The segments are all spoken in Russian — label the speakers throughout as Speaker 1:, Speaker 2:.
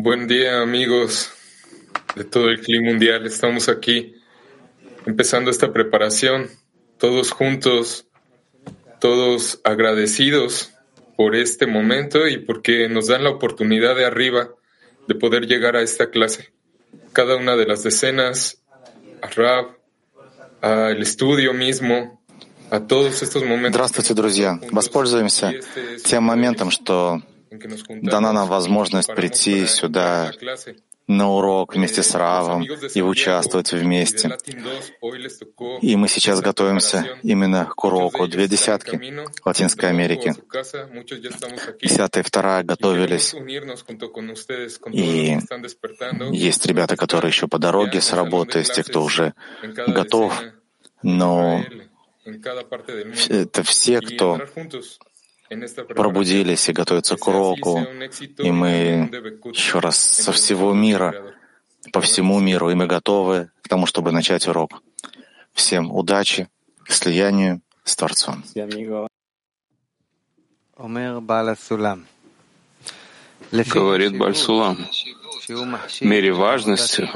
Speaker 1: Buen día amigos de todo el clima mundial. Estamos aquí empezando esta preparación, todos juntos, todos agradecidos por este momento y porque nos dan la oportunidad de arriba de poder llegar a esta clase. Cada una de las decenas, a Rab, al estudio mismo, a todos estos momentos.
Speaker 2: Здравствуйте, друзья. Воспользуемся тем моментом, что дана нам возможность прийти сюда на урок вместе с Равом и участвовать вместе. И мы сейчас готовимся именно к уроку две десятки Латинской Америки. Десятая и вторая готовились. И есть ребята, которые еще по дороге с работы, из тех, кто уже готов. Но это все, кто пробудились и готовятся к уроку. И мы еще раз со всего мира, по всему миру, и мы готовы к тому, чтобы начать урок. Всем удачи, к слиянию с Творцом.
Speaker 3: Говорит Бальсулам, в мере важности,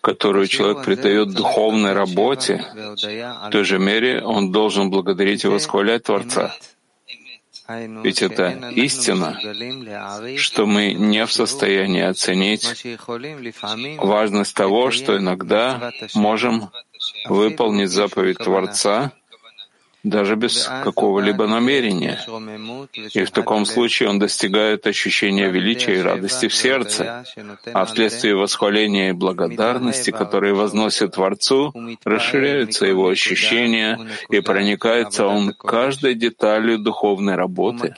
Speaker 3: которую человек придает духовной работе, в той же мере он должен благодарить и восхвалять Творца. Ведь это истина, что мы не в состоянии оценить важность того, что иногда можем выполнить заповедь Творца — даже без какого-либо намерения. И в таком случае он достигает ощущения величия и радости в сердце, а вследствие восхваления и благодарности, которые возносят Творцу, расширяются его ощущения и проникается он каждой деталью духовной работы,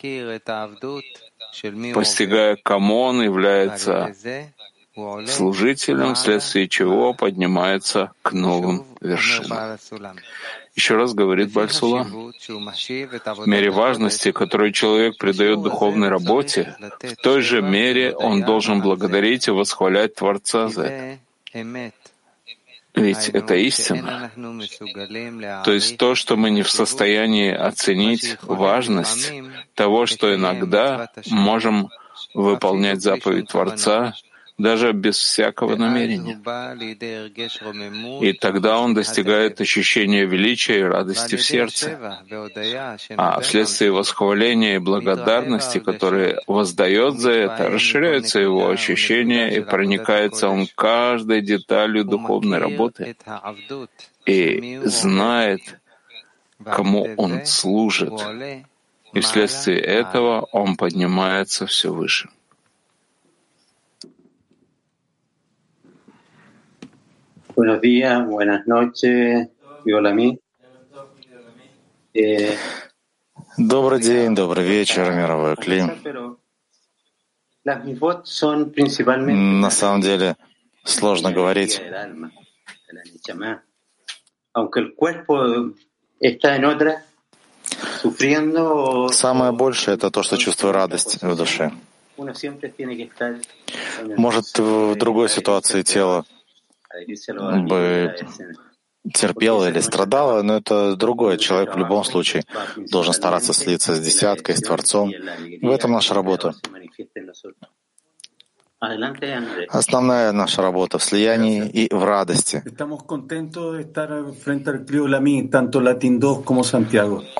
Speaker 3: постигая, кому он является служителем, вследствие чего поднимается к новым вершинам. Еще раз говорит Бальсула, в мере важности, которую человек придает духовной работе, в той же мере он должен благодарить и восхвалять Творца за это. Ведь это истина. То есть то, что мы не в состоянии оценить важность того, что иногда можем выполнять заповедь Творца даже без всякого намерения. И тогда он достигает ощущения величия и радости в сердце. А вследствие восхваления и благодарности, которые воздает за это, расширяются его ощущения и проникается он каждой деталью духовной работы и знает, кому он служит. И вследствие этого он поднимается все выше.
Speaker 4: Buenos días, buenas noches, Виолами.
Speaker 2: Добрый день, добрый вечер, мировой клим. На самом деле сложно говорить. Самое большее — это то, что чувствую радость в душе. Может, в другой ситуации тело бы терпела или страдала, но это другое. Человек в любом случае должен стараться слиться с десяткой, с Творцом. В этом наша работа. Основная наша работа в слиянии и в радости.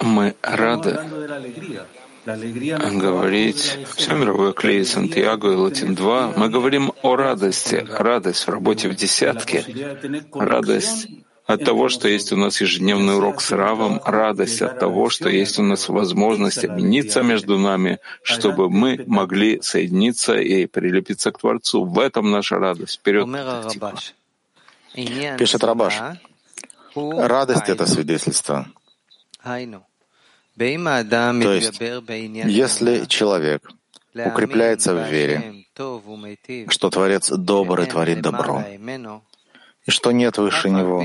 Speaker 3: Мы рады говорить все мировое клей Сантьяго и Латин-2. Мы говорим о радости, радость в работе в десятке, радость от того, что есть у нас ежедневный урок с Равом, радость от того, что есть у нас возможность объединиться между нами, чтобы мы могли соединиться и прилепиться к Творцу. В этом наша радость. Вперед!
Speaker 2: Пишет Рабаш. Радость — это свидетельство. То есть, если человек укрепляется в вере, что Творец добр и творит добро, и что нет выше него,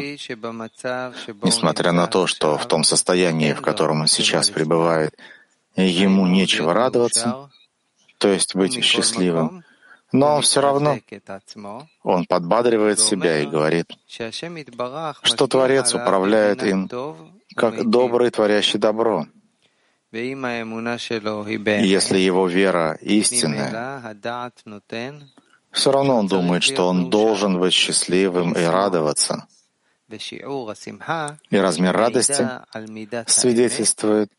Speaker 2: несмотря на то, что в том состоянии, в котором он сейчас пребывает, ему нечего радоваться, то есть быть счастливым, но он все равно, он подбадривает себя и говорит, что Творец управляет им как добрый, творящий добро. Если его вера истинная, все равно он думает, что он должен быть счастливым и радоваться. И размер радости свидетельствует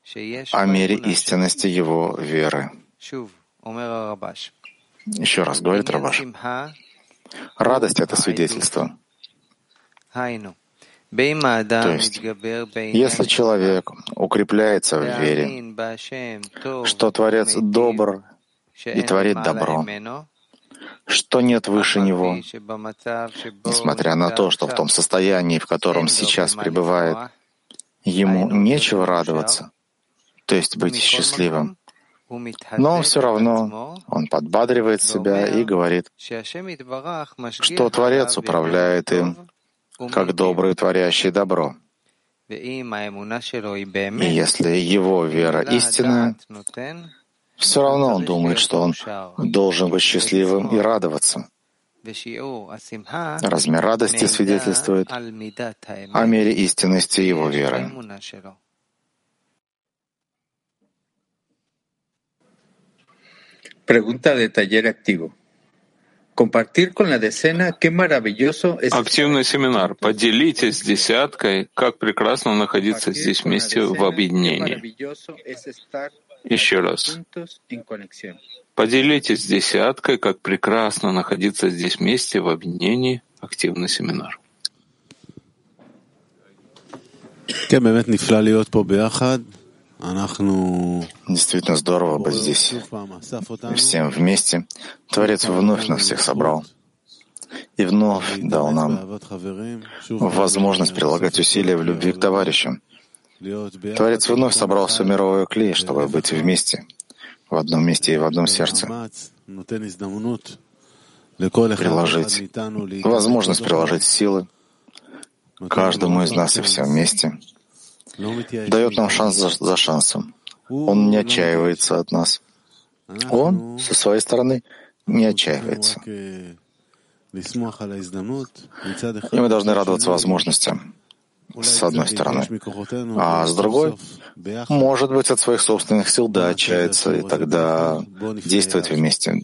Speaker 2: о мере истинности его веры. Еще раз говорит Рабаш. Радость — это свидетельство. То есть, если человек укрепляется в вере, что Творец добр и творит добро, что нет выше него, несмотря на то, что в том состоянии, в котором сейчас пребывает, ему нечего радоваться, то есть быть счастливым, но все равно он подбадривает себя и говорит, что Творец управляет им как добрый творящий добро. И если его вера истинная, все равно он думает, что он должен быть счастливым и радоваться. Размер радости свидетельствует о мере истинности его веры.
Speaker 5: Pregunta de taller activo.
Speaker 3: Активный семинар. Поделитесь с десяткой, как прекрасно находиться здесь вместе в объединении. Еще раз. Поделитесь с десяткой, как прекрасно находиться здесь вместе в объединении. Активный семинар.
Speaker 2: Действительно здорово быть здесь, всем вместе. Творец вновь нас всех собрал. И вновь дал нам возможность прилагать усилия в любви к товарищам. Творец вновь собрал все мировое клей, чтобы быть вместе, в одном месте и в одном сердце. Приложить, возможность приложить силы. Каждому из нас и всем вместе — дает нам шанс за, за шансом. Он не отчаивается от нас. Он, со своей стороны, не отчаивается. И мы должны радоваться возможностям, с одной стороны. А с другой, может быть, от своих собственных сил да отчаяться, и тогда действовать вместе.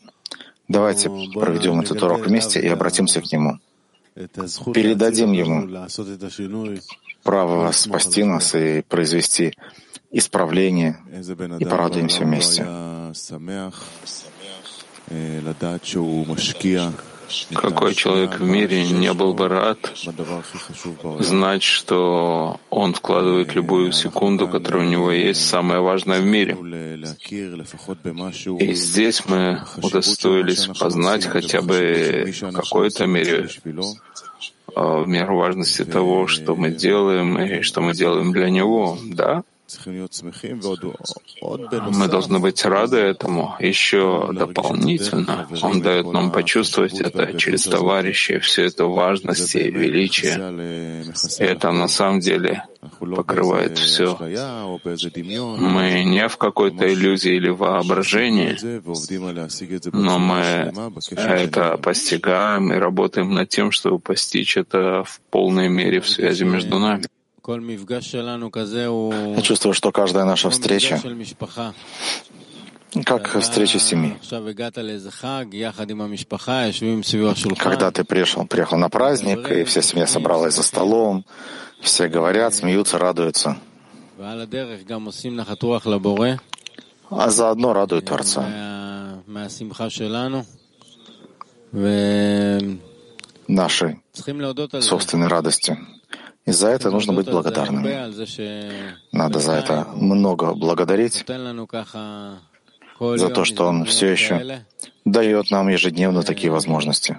Speaker 2: Давайте проведем этот урок вместе и обратимся к нему. Передадим ему. право спасти нас и произвести исправление, и порадуемся вместе.
Speaker 3: Какой человек в мире не был бы рад знать, что он вкладывает любую секунду, которая у него есть, самое важное в мире. И здесь мы удостоились познать хотя бы в какой-то мере в меру важности того, что мы делаем и что мы делаем для Него, да? Мы должны быть рады этому. Еще дополнительно Он дает нам почувствовать это через товарищей, всю эту важность и величие. И это на самом деле покрывает все. Мы не в какой-то иллюзии или воображении, но мы это постигаем и работаем над тем, чтобы постичь это в полной мере в связи между нами.
Speaker 2: Я чувствую, что каждая наша встреча как встреча семьи. Когда ты пришел, приехал на праздник, и вся семья собралась за столом, все говорят, смеются, радуются. А заодно радуют Творца. Нашей собственной радости. И за это нужно быть благодарным. Надо за это много благодарить, за то, что Он все еще дает нам ежедневно такие возможности.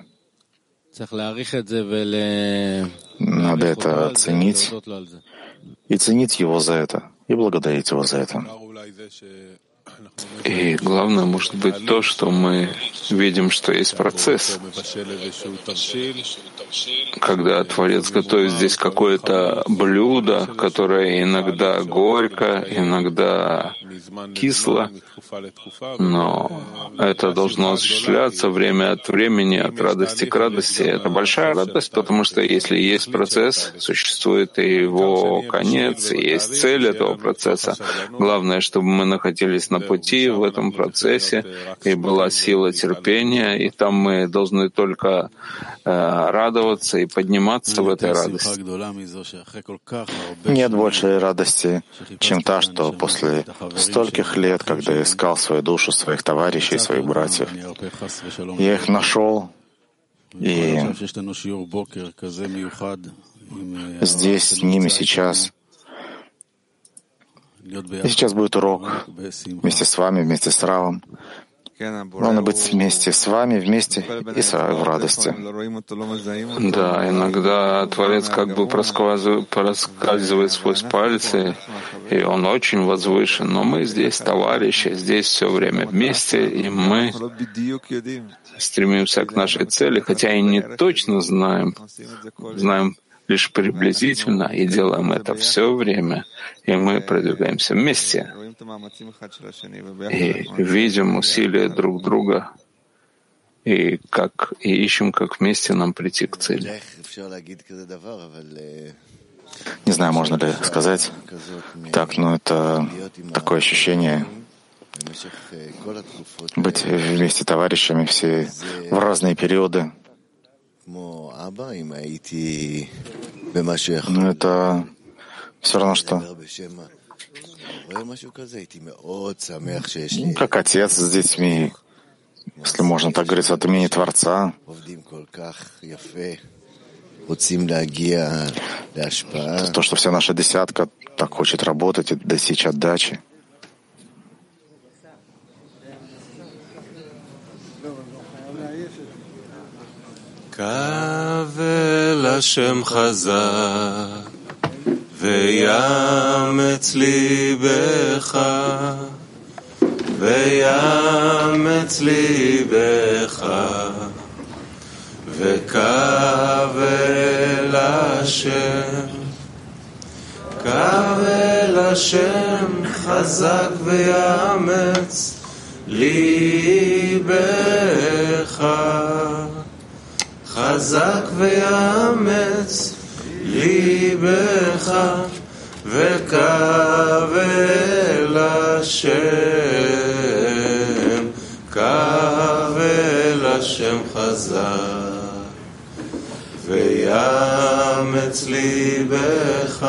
Speaker 2: Надо это ценить и ценить Его за это, и благодарить Его за это.
Speaker 6: И главное может быть то, что мы видим, что есть процесс. Когда Творец готовит здесь какое-то блюдо, которое иногда горько, иногда кисло, но это должно осуществляться время от времени, от радости к радости. Это большая радость, потому что если есть процесс, существует и его конец, и есть цель этого процесса. Главное, чтобы мы находились на пути в этом процессе, и была сила терпения, и там мы должны только э, радоваться и подниматься в этой радости.
Speaker 2: Нет большей радости, чем та, что после стольких лет, когда я искал свою душу, своих товарищей, своих братьев, я их нашел, и здесь с ними сейчас и сейчас будет урок вместе с вами, вместе с Равом. Главное быть вместе с вами, вместе и в радости.
Speaker 6: Да, иногда Творец как бы проскальзывает сквозь пальцы, и он очень возвышен. Но мы здесь товарищи, здесь все время вместе, и мы стремимся к нашей цели, хотя и не точно знаем, знаем лишь приблизительно и делаем это все время, и мы продвигаемся вместе и видим усилия друг друга и как и ищем, как вместе нам прийти к цели.
Speaker 2: Не знаю, можно ли сказать так, но это такое ощущение быть вместе товарищами все в разные периоды. Но это все равно, что как отец с детьми, если можно так говорить, от имени Творца, то, что вся наша десятка так хочет работать и достичь отдачи.
Speaker 3: קבל השם חזק ויאמץ ליבך ויאמץ ליבך וקבל השם קבל השם חזק ויאמץ ליבך חזק ויאמץ ליבך וקבל השם, קבל השם חזק ויאמץ ליבך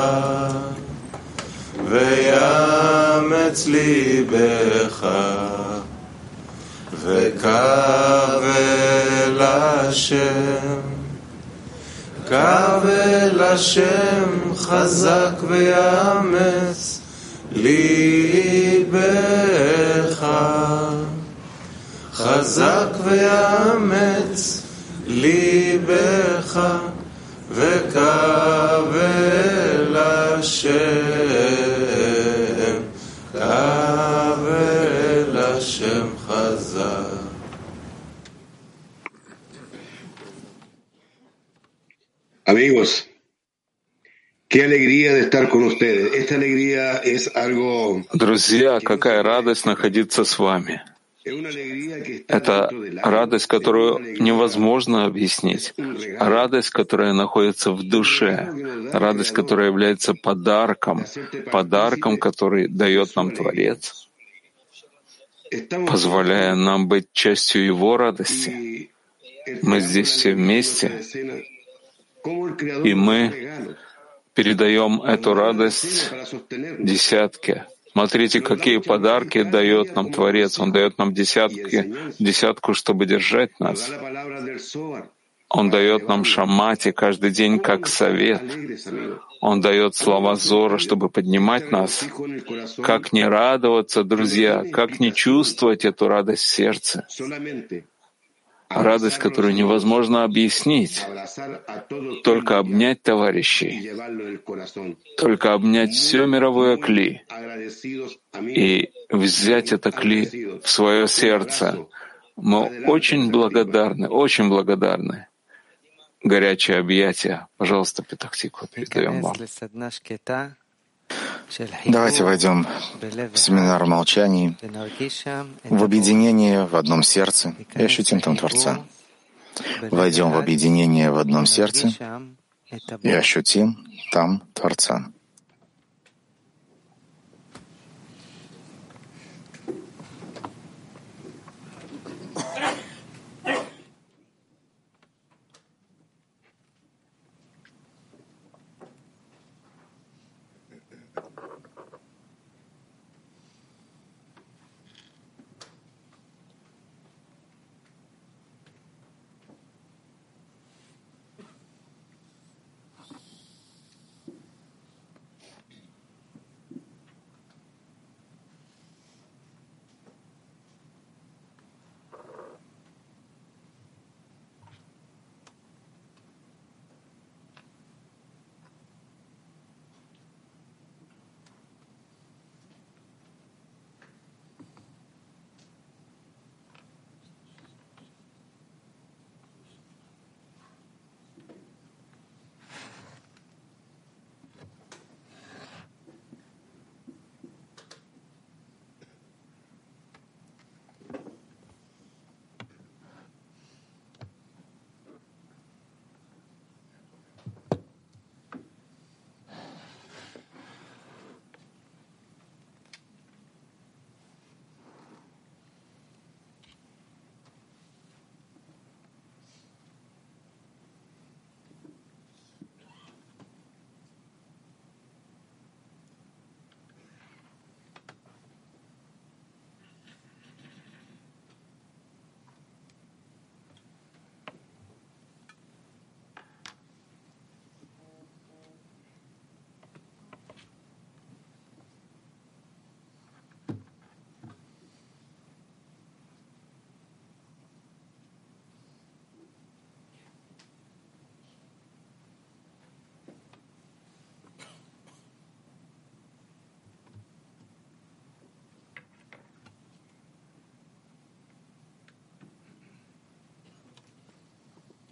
Speaker 3: ויאמץ ליבך וקבל השם, קבל השם חזק ויאמץ ליבך, חזק ויאמץ ליבך וקבל השם,
Speaker 1: qué alegría de estar con ustedes. Esta alegría es algo...
Speaker 6: Друзья, какая радость находиться с вами. Это радость, которую невозможно объяснить. Радость, которая находится в душе. Радость, которая является подарком. Подарком, который дает нам Творец.
Speaker 3: позволяя нам быть частью Его радости. Мы здесь все вместе, и мы передаем эту радость десятке. Смотрите, какие подарки дает нам Творец. Он дает нам десятки, десятку, чтобы держать нас. Он дает нам шамати каждый день как совет. Он дает слова Зора, чтобы поднимать нас. Как не радоваться, друзья, как не чувствовать эту радость в сердце радость, которую невозможно объяснить, только обнять товарищей, только обнять все мировое кли и взять это кли в свое сердце. Мы очень благодарны, очень благодарны. Горячее объятие. Пожалуйста, Петахтику, передаем вам.
Speaker 2: Давайте войдем в семинар молчаний, в объединение в одном сердце и ощутим там Творца. Войдем в объединение в одном сердце и ощутим там Творца.